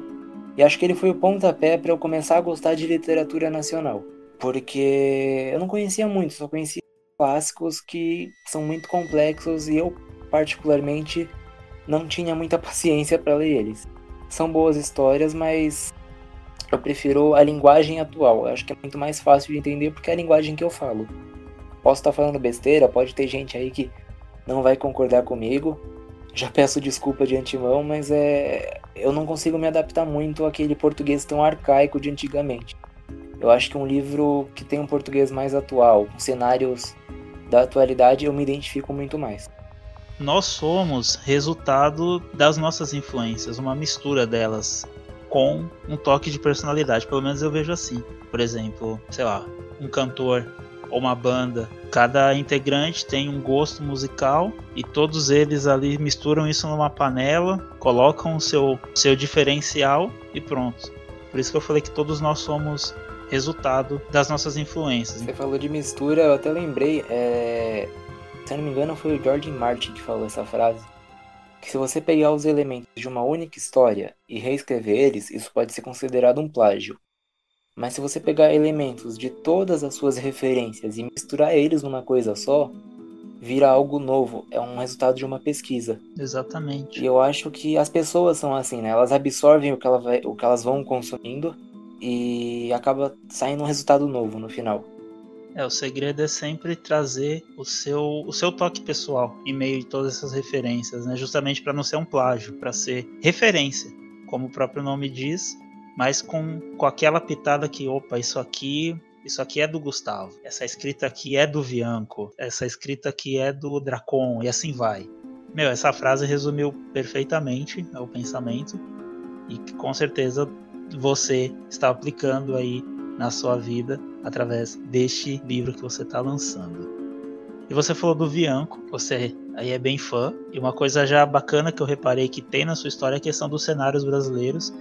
E acho que ele foi o pontapé para eu começar a gostar de literatura nacional. Porque eu não conhecia muito, só conhecia clássicos que são muito complexos e eu, particularmente, não tinha muita [LAUGHS] paciência para ler eles. São boas histórias, mas eu prefiro a linguagem atual. Eu acho que é muito mais fácil de entender porque é a linguagem que eu falo. Posso estar falando besteira, pode ter gente aí que não vai concordar comigo. Já [LAUGHS] peço desculpa de antemão, mas é eu não consigo me adaptar muito àquele português tão arcaico de antigamente. Eu acho que um livro que tem um português mais atual, com cenários da atualidade, eu me identifico muito mais. Nós somos resultado das nossas influências, uma mistura delas com um toque de personalidade, pelo menos eu vejo assim. Por exemplo, sei lá, um cantor ou uma banda, cada integrante tem um gosto musical e todos eles ali misturam isso numa panela, colocam o seu, seu diferencial e pronto. Por isso que eu falei que todos nós somos resultado das nossas influências. Você falou de mistura, eu até lembrei, é... se eu não me engano foi o George Martin que falou essa frase, que se você pegar os elementos de uma única história e reescrever eles, isso pode ser considerado um plágio. Mas se você pegar elementos de todas as suas referências e misturar eles numa coisa só, vira algo novo, é um resultado de uma pesquisa. Exatamente. E eu acho que as pessoas são assim, né? Elas absorvem o que, ela vai, o que elas vão consumindo e acaba saindo um resultado novo no final. É, o segredo é sempre trazer o seu, o seu toque pessoal em meio de todas essas referências, né? Justamente para não ser um plágio, para ser referência, como o próprio nome diz, mas com, com aquela pitada que, opa, isso aqui, isso aqui é do Gustavo, essa escrita aqui é do Vianco, essa escrita aqui é do Dracon e assim vai. Meu, essa frase resumiu perfeitamente o pensamento e com certeza você está aplicando aí na sua vida através deste livro que você está lançando. E você falou do Vianco, você aí é bem fã, e uma coisa já bacana que eu reparei que tem na sua história é a questão dos cenários brasileiros,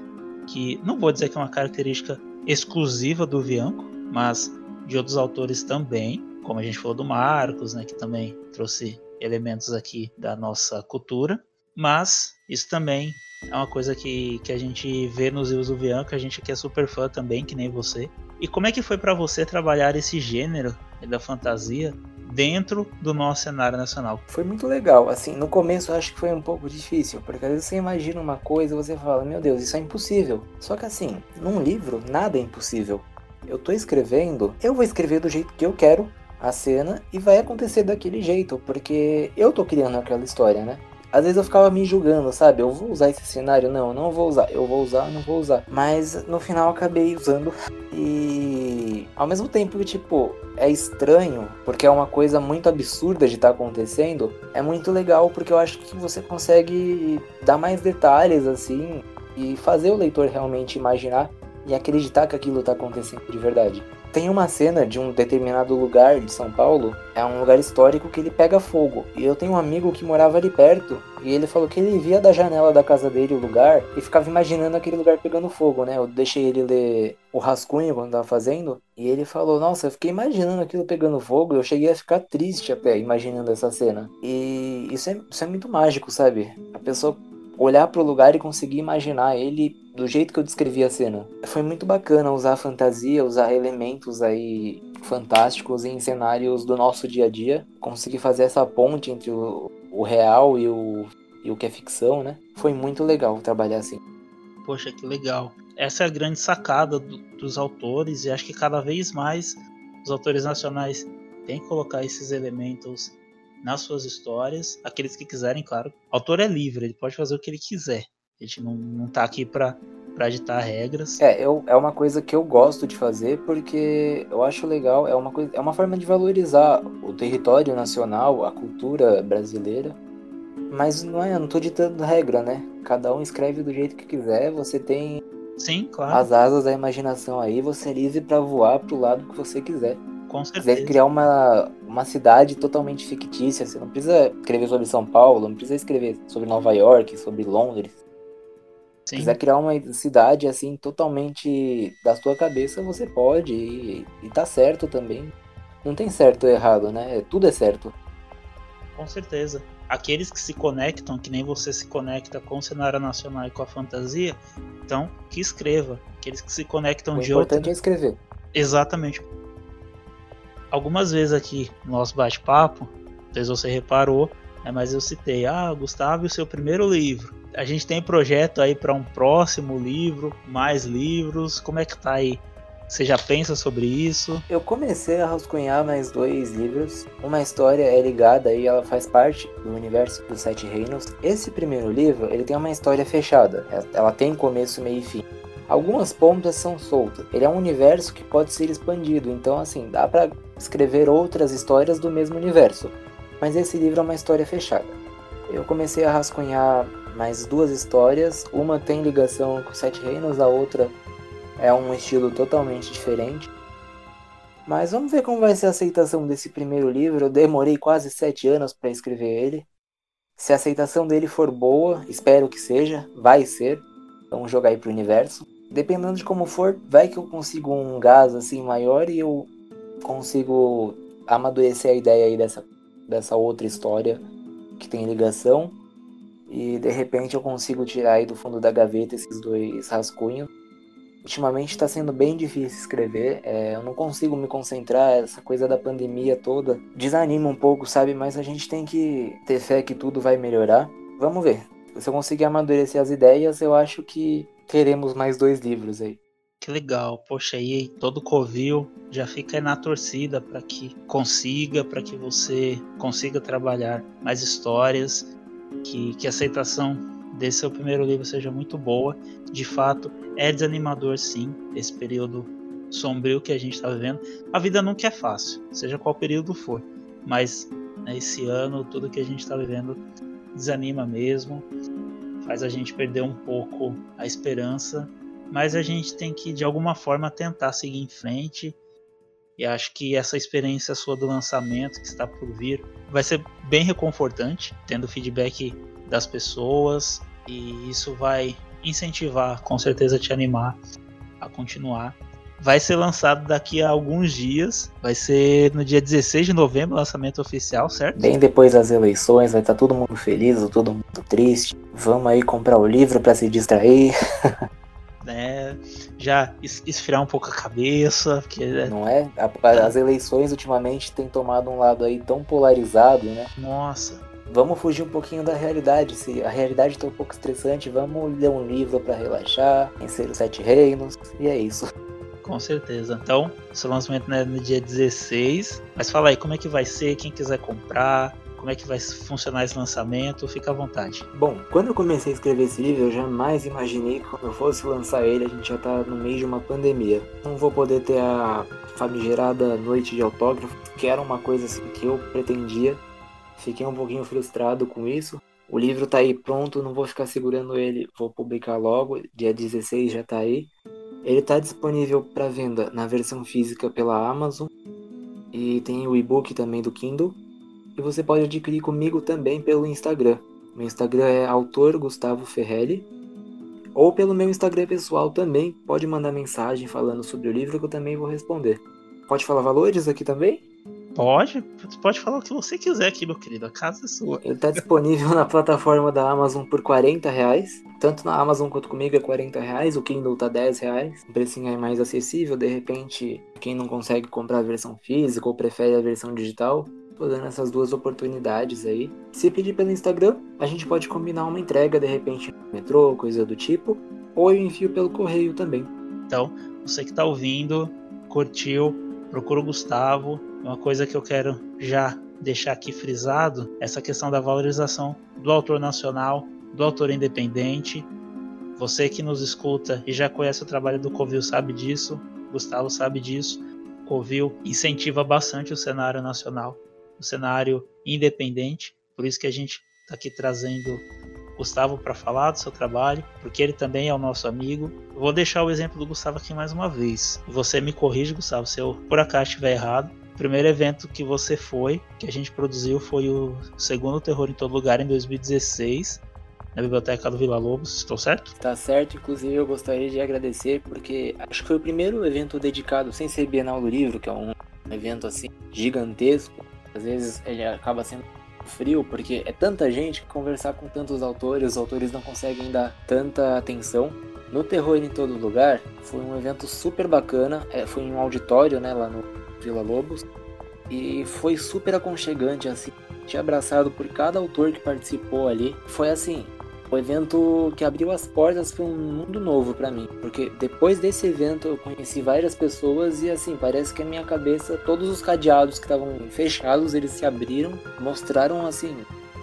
que não vou dizer que é uma característica exclusiva do Vianco, mas de outros autores também, como a gente falou do Marcos, né, que também trouxe elementos aqui da nossa cultura, mas isso também é uma coisa que, que a gente vê nos livros do Bianco, a gente que é super fã também, que nem você. E como é que foi para você trabalhar esse gênero da fantasia dentro do nosso cenário nacional? Foi muito legal. Assim, no começo eu acho que foi um pouco difícil, porque às vezes você imagina uma coisa e você fala, meu Deus, isso é impossível. Só que assim, num livro, nada é impossível. eu tô escrevendo, eu vou escrever do jeito que eu quero a cena e vai acontecer daquele jeito, porque eu tô criando aquela história, né? Às vezes eu ficava me julgando, sabe? Eu vou usar esse cenário? Não, não vou usar. Eu vou usar, não vou usar. Mas no final acabei usando. E ao mesmo tempo que, tipo, é estranho, porque é uma coisa muito absurda de estar tá acontecendo, é muito legal porque eu acho que você consegue dar mais detalhes, assim, e fazer o leitor realmente imaginar e acreditar que aquilo está acontecendo de verdade. Tem uma cena de um determinado lugar de São Paulo, é um lugar histórico que ele pega fogo. E eu tenho um amigo que morava ali perto, e ele falou que ele via da janela da casa dele o lugar e ficava imaginando aquele lugar pegando fogo, né? Eu deixei ele ler o rascunho quando tava fazendo, e ele falou: Nossa, eu fiquei imaginando aquilo pegando fogo, eu cheguei a ficar triste até imaginando essa cena. E isso é, isso é muito mágico, sabe? A pessoa olhar para o lugar e conseguir imaginar ele do jeito que eu descrevi a cena. Foi muito bacana usar fantasia, usar elementos aí fantásticos em cenários do nosso dia a dia, conseguir fazer essa ponte entre o, o real e o, e o que é ficção, né? Foi muito legal trabalhar assim. Poxa, que legal. Essa é a grande sacada do, dos autores e acho que cada vez mais os autores nacionais têm que colocar esses elementos nas suas histórias, aqueles que quiserem, claro. O autor é livre, ele pode fazer o que ele quiser. A gente não, não tá aqui para para ditar regras. É, eu, é uma coisa que eu gosto de fazer porque eu acho legal, é uma, coisa, é uma forma de valorizar o território nacional, a cultura brasileira. Mas não é, eu não tô ditando regra, né? Cada um escreve do jeito que quiser, você tem Sim, claro. as asas da imaginação aí, você é livre para voar pro lado que você quiser. Com certeza. quiser criar uma, uma cidade totalmente fictícia, você não precisa escrever sobre São Paulo, não precisa escrever sobre Nova York, sobre Londres. Se quiser criar uma cidade assim totalmente da sua cabeça, você pode e, e tá certo também. Não tem certo ou errado, né? Tudo é certo. Com certeza. Aqueles que se conectam, que nem você se conecta com o cenário nacional e com a fantasia, então que escreva. Aqueles que se conectam o de outra. O importante é escrever. Exatamente algumas vezes aqui no nosso bate-papo, talvez você reparou, né, mas eu citei, ah, Gustavo e o seu primeiro livro. A gente tem projeto aí para um próximo livro, mais livros, como é que tá aí? Você já pensa sobre isso? Eu comecei a rascunhar mais dois livros. Uma história é ligada e ela faz parte do universo dos Sete Reinos. Esse primeiro livro, ele tem uma história fechada. Ela tem começo, meio e fim. Algumas pontas são soltas. Ele é um universo que pode ser expandido, então assim, dá para escrever outras histórias do mesmo universo. Mas esse livro é uma história fechada. Eu comecei a rascunhar mais duas histórias, uma tem ligação com Sete Reinos, a outra é um estilo totalmente diferente. Mas vamos ver como vai ser a aceitação desse primeiro livro. Eu demorei quase sete anos para escrever ele. Se a aceitação dele for boa, espero que seja, vai ser. Vamos jogar aí pro universo. Dependendo de como for, vai que eu consigo um gás assim maior e eu consigo amadurecer a ideia aí dessa, dessa outra história que tem ligação. E de repente eu consigo tirar aí do fundo da gaveta esses dois rascunhos. Ultimamente está sendo bem difícil escrever, é, eu não consigo me concentrar, essa coisa da pandemia toda desanima um pouco, sabe? Mas a gente tem que ter fé que tudo vai melhorar. Vamos ver. Se eu conseguir amadurecer as ideias, eu acho que teremos mais dois livros aí. Que legal, poxa, aí todo Covil já fica na torcida para que consiga, para que você consiga trabalhar mais histórias, que, que a aceitação desse seu primeiro livro seja muito boa. De fato, é desanimador sim, esse período sombrio que a gente está vivendo. A vida nunca é fácil, seja qual período for, mas né, esse ano, tudo que a gente está vivendo desanima mesmo faz a gente perder um pouco a esperança, mas a gente tem que de alguma forma tentar seguir em frente. E acho que essa experiência sua do lançamento que está por vir vai ser bem reconfortante, tendo feedback das pessoas, e isso vai incentivar, com certeza te animar a continuar vai ser lançado daqui a alguns dias. Vai ser no dia 16 de novembro, lançamento oficial, certo? Bem depois das eleições, vai estar tá todo mundo feliz ou todo mundo triste. Vamos aí comprar o livro para se distrair. né? [LAUGHS] Já esfriar um pouco a cabeça. Porque... Né? Não é? As eleições ultimamente têm tomado um lado aí tão polarizado, né? Nossa. Vamos fugir um pouquinho da realidade. Se a realidade está um pouco estressante, vamos ler um livro para relaxar, vencer os sete reinos. E é isso. Com certeza. Então, seu lançamento é no dia 16. Mas fala aí, como é que vai ser? Quem quiser comprar, como é que vai funcionar esse lançamento? Fica à vontade. Bom, quando eu comecei a escrever esse livro, eu jamais imaginei que quando eu fosse lançar ele, a gente já tá no meio de uma pandemia. Não vou poder ter a famigerada noite de autógrafo, que era uma coisa assim que eu pretendia. Fiquei um pouquinho frustrado com isso. O livro tá aí pronto, não vou ficar segurando ele, vou publicar logo, dia 16 já tá aí. Ele tá disponível para venda na versão física pela Amazon e tem o e-book também do Kindle. E você pode adquirir comigo também pelo Instagram. Meu Instagram é autor Gustavo Ferrelli. Ou pelo meu Instagram pessoal também, pode mandar mensagem falando sobre o livro que eu também vou responder. Pode falar valores aqui também? Pode, pode falar o que você quiser aqui, meu querido. A casa é sua. Ele está disponível [LAUGHS] na plataforma da Amazon por 40 reais. Tanto na Amazon quanto comigo é 40 reais. O Kindle tá 10 reais. O precinho é mais acessível. De repente, quem não consegue comprar a versão física ou prefere a versão digital, tô dando essas duas oportunidades aí. Se pedir pelo Instagram, a gente pode combinar uma entrega de repente no metrô, coisa do tipo, ou eu envio pelo correio também. Então, você que tá ouvindo, curtiu, procura o Gustavo. Uma coisa que eu quero já deixar aqui frisado, essa questão da valorização do autor nacional, do autor independente. Você que nos escuta e já conhece o trabalho do Covil sabe disso, Gustavo sabe disso. Covil incentiva bastante o cenário nacional o cenário independente. Por isso que a gente está aqui trazendo Gustavo para falar do seu trabalho, porque ele também é o nosso amigo. vou deixar o exemplo do Gustavo aqui mais uma vez. Você me corrige, Gustavo, se eu por acaso estiver errado. O primeiro evento que você foi, que a gente produziu, foi o segundo Terror em Todo Lugar em 2016, na Biblioteca do Vila Lobos, estou certo? Está certo, inclusive eu gostaria de agradecer, porque acho que foi o primeiro evento dedicado, sem ser Bienal do Livro, que é um evento assim gigantesco, às vezes ele acaba sendo frio, porque é tanta gente que conversar com tantos autores, os autores não conseguem dar tanta atenção. No Terror em Todo Lugar foi um evento super bacana, é, foi em um auditório, né, lá no Vila Lobos, e foi super aconchegante, assim, te abraçado por cada autor que participou ali. Foi assim, o evento que abriu as portas foi um mundo novo para mim, porque depois desse evento eu conheci várias pessoas e assim, parece que a minha cabeça, todos os cadeados que estavam fechados, eles se abriram, mostraram assim,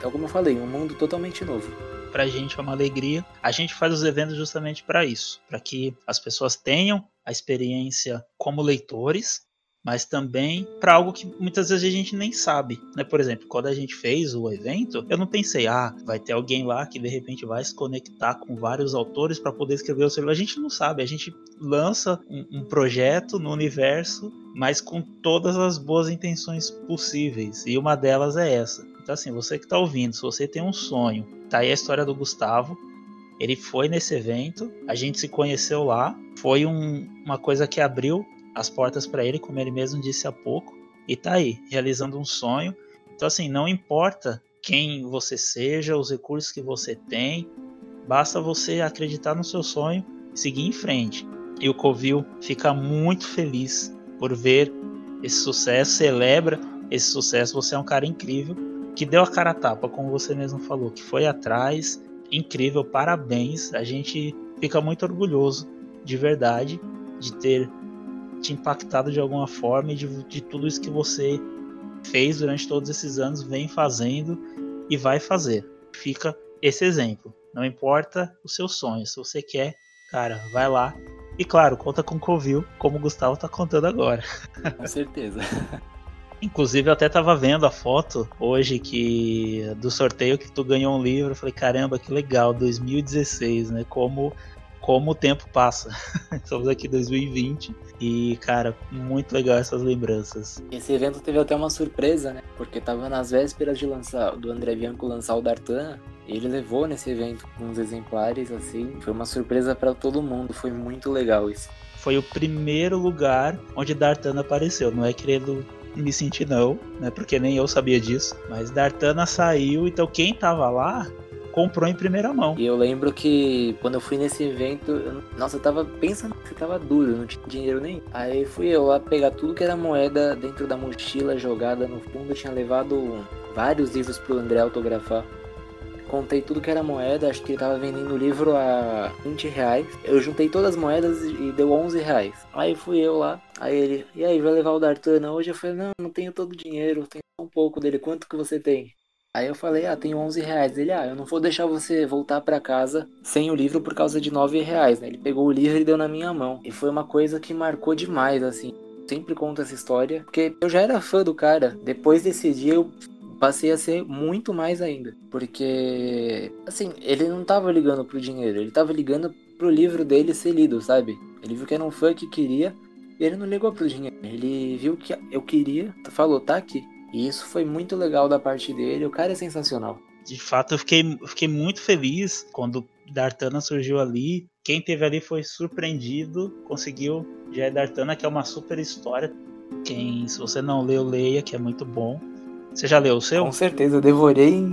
é como eu falei, um mundo totalmente novo pra gente é uma alegria. A gente faz os eventos justamente para isso, para que as pessoas tenham a experiência como leitores mas também para algo que muitas vezes a gente nem sabe, né? Por exemplo, quando a gente fez o evento, eu não pensei, ah, vai ter alguém lá que de repente vai se conectar com vários autores para poder escrever o seu livro. A gente não sabe, a gente lança um, um projeto no universo, mas com todas as boas intenções possíveis, e uma delas é essa. Então, assim, você que está ouvindo, se você tem um sonho, tá aí a história do Gustavo. Ele foi nesse evento, a gente se conheceu lá. Foi um, uma coisa que abriu as portas para ele, como ele mesmo disse há pouco, e tá aí, realizando um sonho. Então, assim, não importa quem você seja, os recursos que você tem, basta você acreditar no seu sonho e seguir em frente. E o Covil fica muito feliz por ver esse sucesso, celebra esse sucesso. Você é um cara incrível que deu a cara a tapa, como você mesmo falou, que foi atrás. Incrível, parabéns. A gente fica muito orgulhoso de verdade de ter te impactado de alguma forma e de, de tudo isso que você fez durante todos esses anos, vem fazendo e vai fazer. Fica esse exemplo. Não importa o seu sonho, se você quer, cara, vai lá. E claro, conta com o Covil, como o Gustavo tá contando agora. [LAUGHS] Com certeza. Inclusive, eu até tava vendo a foto hoje que do sorteio que tu ganhou um livro. Eu falei, caramba, que legal, 2016, né? Como como o tempo passa. [LAUGHS] Estamos aqui em 2020 e, cara, muito legal essas lembranças. Esse evento teve até uma surpresa, né? Porque tava nas vésperas de lançar do André Bianco lançar o Dartan. Ele levou nesse evento uns exemplares assim. Foi uma surpresa para todo mundo, foi muito legal isso. Foi o primeiro lugar onde Dartan apareceu, não é querendo me sentir não, né? Porque nem eu sabia disso. Mas Dartana saiu, então quem tava lá comprou em primeira mão. E eu lembro que quando eu fui nesse evento, eu, nossa, eu tava pensando que tava duro, não tinha dinheiro nem. Aí fui eu lá pegar tudo que era moeda dentro da mochila jogada no fundo, eu tinha levado vários livros pro André autografar. contei tudo que era moeda, acho que ele tava vendendo o livro a 20 reais. Eu juntei todas as moedas e deu 11 reais. Aí fui eu lá, aí ele, e aí, vai levar o Dartana hoje? Eu falei, não, não tenho todo o dinheiro, tenho um pouco dele, quanto que você tem? Aí eu falei, ah, tenho 11 reais. Ele, ah, eu não vou deixar você voltar para casa sem o livro por causa de 9 reais, né? Ele pegou o livro e deu na minha mão. E foi uma coisa que marcou demais, assim. Sempre conto essa história, porque eu já era fã do cara. Depois desse dia eu passei a ser muito mais ainda. Porque, assim, ele não tava ligando pro dinheiro, ele tava ligando pro livro dele ser lido, sabe? Ele viu que era um fã que queria e ele não ligou pro dinheiro. Ele viu que eu queria, falou, tá aqui. E isso foi muito legal da parte dele. O cara é sensacional. De fato, eu fiquei, fiquei muito feliz quando Dartana surgiu ali. Quem teve ali foi surpreendido, conseguiu. Já é Dartana, que é uma super história. Quem, se você não leu, leia, que é muito bom. Você já leu o seu? Com certeza, eu devorei.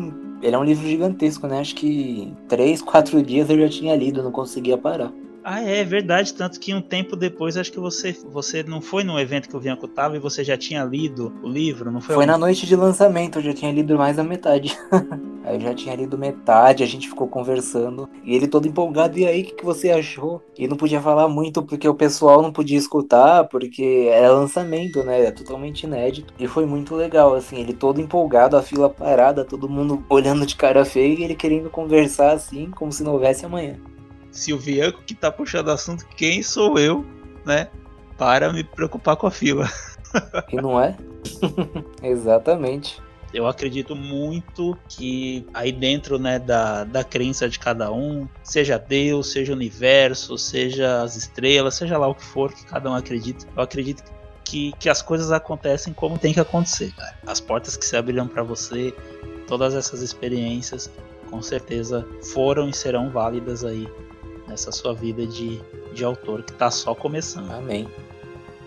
Ele é um livro gigantesco, né? Acho que em 3, 4 dias eu já tinha lido, não conseguia parar. Ah, é verdade. Tanto que um tempo depois, acho que você você não foi no evento que o Bianco tava e você já tinha lido o livro, não foi? Foi na noite de lançamento, eu já tinha lido mais da metade. [LAUGHS] aí eu já tinha lido metade, a gente ficou conversando. E ele todo empolgado, e aí, o que, que você achou? E não podia falar muito porque o pessoal não podia escutar, porque era lançamento, né? É totalmente inédito. E foi muito legal, assim, ele todo empolgado, a fila parada, todo mundo olhando de cara feia e ele querendo conversar assim, como se não houvesse amanhã se o Bianco que tá puxando assunto, quem sou eu, né? Para me preocupar com a fila. [LAUGHS] E não é? [LAUGHS] Exatamente. Eu acredito muito que aí dentro né, da, da crença de cada um, seja Deus, seja o universo, seja as estrelas, seja lá o que for que cada um acredita, eu acredito que, que as coisas acontecem como tem que acontecer, cara. As portas que se abriram para você, todas essas experiências, com certeza foram e serão válidas aí nessa sua vida de, de autor que está só começando. Amém.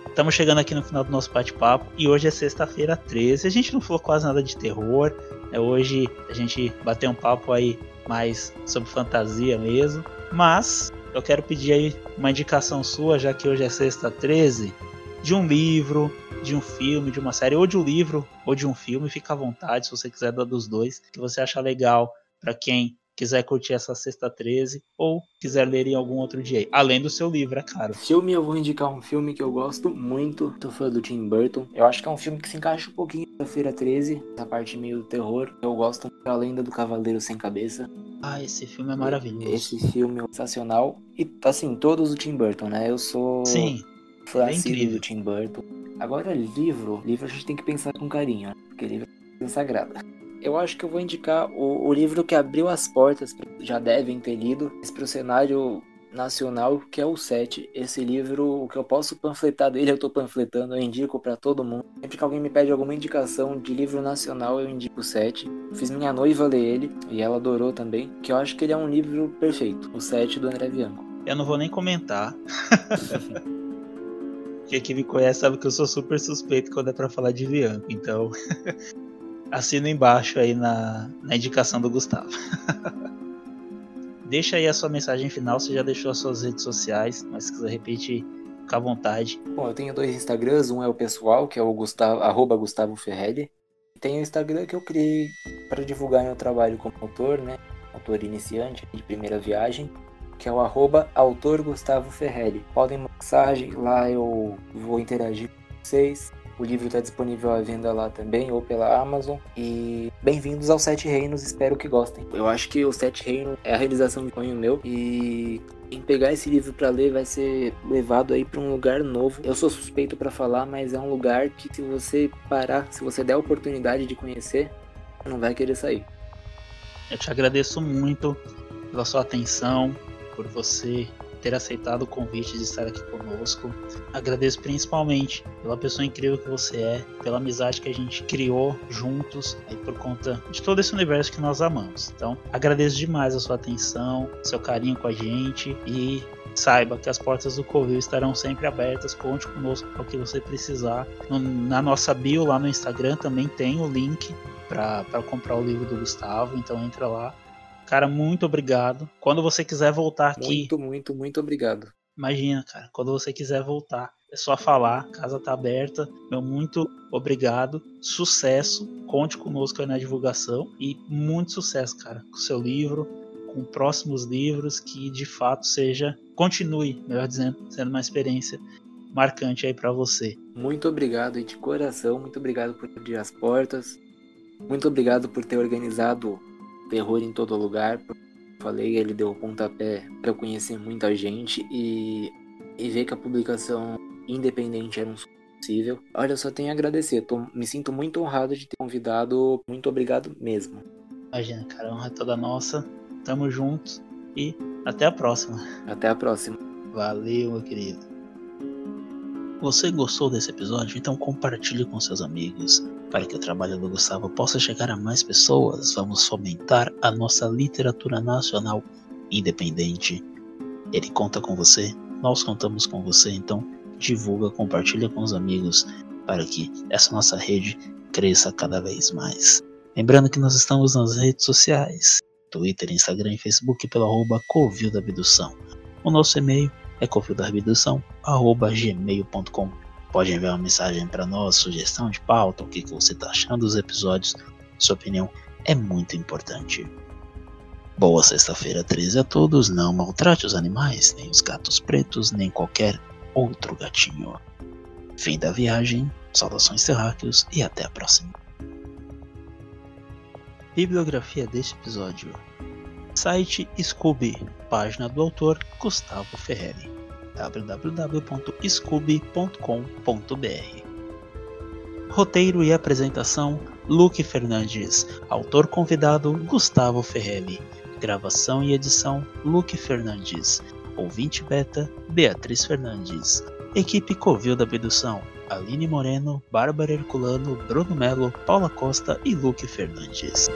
Estamos chegando aqui no final do nosso bate-papo e hoje é sexta-feira 13. A gente não falou quase nada de terror. Né? Hoje a gente bateu um papo aí mais sobre fantasia mesmo. Mas eu quero pedir aí uma indicação sua, já que hoje é sexta 13, de um livro, de um filme, de uma série, ou de um livro, ou de um filme. Fica à vontade se você quiser dar dos dois, que você acha legal para quem quiser curtir essa sexta 13 ou quiser ler em algum outro dia, além do seu livro, é claro. Filme, eu vou indicar um filme que eu gosto muito, tô falando do Tim Burton. Eu acho que é um filme que se encaixa um pouquinho na Feira 13, essa parte meio terror. Eu gosto da Lenda do Cavaleiro Sem Cabeça. Ah, esse filme é maravilhoso. Esse filme é sensacional. E, assim, todos do Tim Burton, né? Eu sou Sim, fã do Tim Burton. Agora, livro, livro a gente tem que pensar com carinho, né? Porque livro é sagrado eu acho que eu vou indicar o, o livro que abriu as portas, já devem ter lido, para o cenário nacional, que é o 7. Esse livro, o que eu posso panfletar dele, eu estou panfletando, eu indico para todo mundo. Sempre que alguém me pede alguma indicação de livro nacional, eu indico o 7. Fiz minha noiva ler ele, e ela adorou também, que eu acho que ele é um livro perfeito, o 7 do André Bianco. Eu não vou nem comentar. [LAUGHS] Quem me conhece sabe que eu sou super suspeito quando é para falar de Bianco, então [LAUGHS] assina embaixo aí na, na indicação do Gustavo. [LAUGHS] Deixa aí a sua mensagem final, você já deixou as suas redes sociais, mas se quiser repetir, fica à vontade. Bom, eu tenho dois Instagrams, um é o pessoal, que é o Gustavo, arroba Gustavo Ferrelli. Tem o Instagram que eu criei para divulgar meu trabalho como autor, né? Autor iniciante de primeira viagem, que é o arroba autor Gustavo Ferrelli. Podem mensagem, lá eu vou interagir com vocês. O livro está disponível à venda lá também, ou pela Amazon. E bem-vindos aos Sete Reinos, espero que gostem. Eu acho que o Sete Reinos é a realização de sonho meu. E quem pegar esse livro para ler vai ser levado aí para um lugar novo. Eu sou suspeito para falar, mas é um lugar que se você parar, se você der a oportunidade de conhecer, não vai querer sair. Eu te agradeço muito pela sua atenção, por você ter aceitado o convite de estar aqui conosco. Agradeço principalmente pela pessoa incrível que você é, pela amizade que a gente criou juntos e por conta de todo esse universo que nós amamos. Então, agradeço demais a sua atenção, seu carinho com a gente e saiba que as portas do Covil estarão sempre abertas. Conte conosco para o que você precisar. na nossa bio lá no Instagram também tem o link para comprar o livro do Gustavo, então entra lá Cara, muito obrigado. Quando você quiser voltar aqui. Muito, muito, muito obrigado. Imagina, cara, quando você quiser voltar, é só falar, casa tá aberta. Meu muito obrigado, sucesso, conte conosco aí na divulgação e muito sucesso, cara, com o seu livro, com próximos livros que de fato seja, continue, melhor dizendo, sendo uma experiência marcante aí para você. Muito obrigado e de coração, muito obrigado por abrir as portas, muito obrigado por ter organizado terror em todo lugar. Falei, ele deu o pontapé para eu conhecer muita gente e, e ver que a publicação independente era um possível. Olha, eu só tenho a agradecer. Tô, me sinto muito honrado de ter convidado. Muito obrigado mesmo. Imagina, cara, a honra é toda nossa. Tamo juntos e até a próxima. Até a próxima. Valeu, meu querido. Você gostou desse episódio? Então compartilhe com seus amigos para que o trabalho do Gustavo possa chegar a mais pessoas. Vamos fomentar a nossa literatura nacional independente. Ele conta com você, nós contamos com você, então divulga, compartilha com os amigos para que essa nossa rede cresça cada vez mais. Lembrando que nós estamos nas redes sociais, Twitter, Instagram e Facebook pelo arroba Covil da Abdução. O nosso e-mail é covildaabdução.gmail.com Pode enviar uma mensagem para nós, sugestão de pauta, o que, que você está achando dos episódios. Sua opinião é muito importante. Boa sexta-feira 13 a todos. Não maltrate os animais, nem os gatos pretos, nem qualquer outro gatinho. Fim da viagem, saudações terráqueos e até a próxima. Bibliografia deste episódio: Site Scooby, página do autor Gustavo Ferreri www.scooby.com.br. Roteiro e apresentação: Luke Fernandes. Autor convidado: Gustavo Ferrelli. Gravação e edição: Luke Fernandes. Ouvinte beta: Beatriz Fernandes. Equipe Covil da Abdução: Aline Moreno, Bárbara Herculano, Bruno Melo, Paula Costa e Luke Fernandes.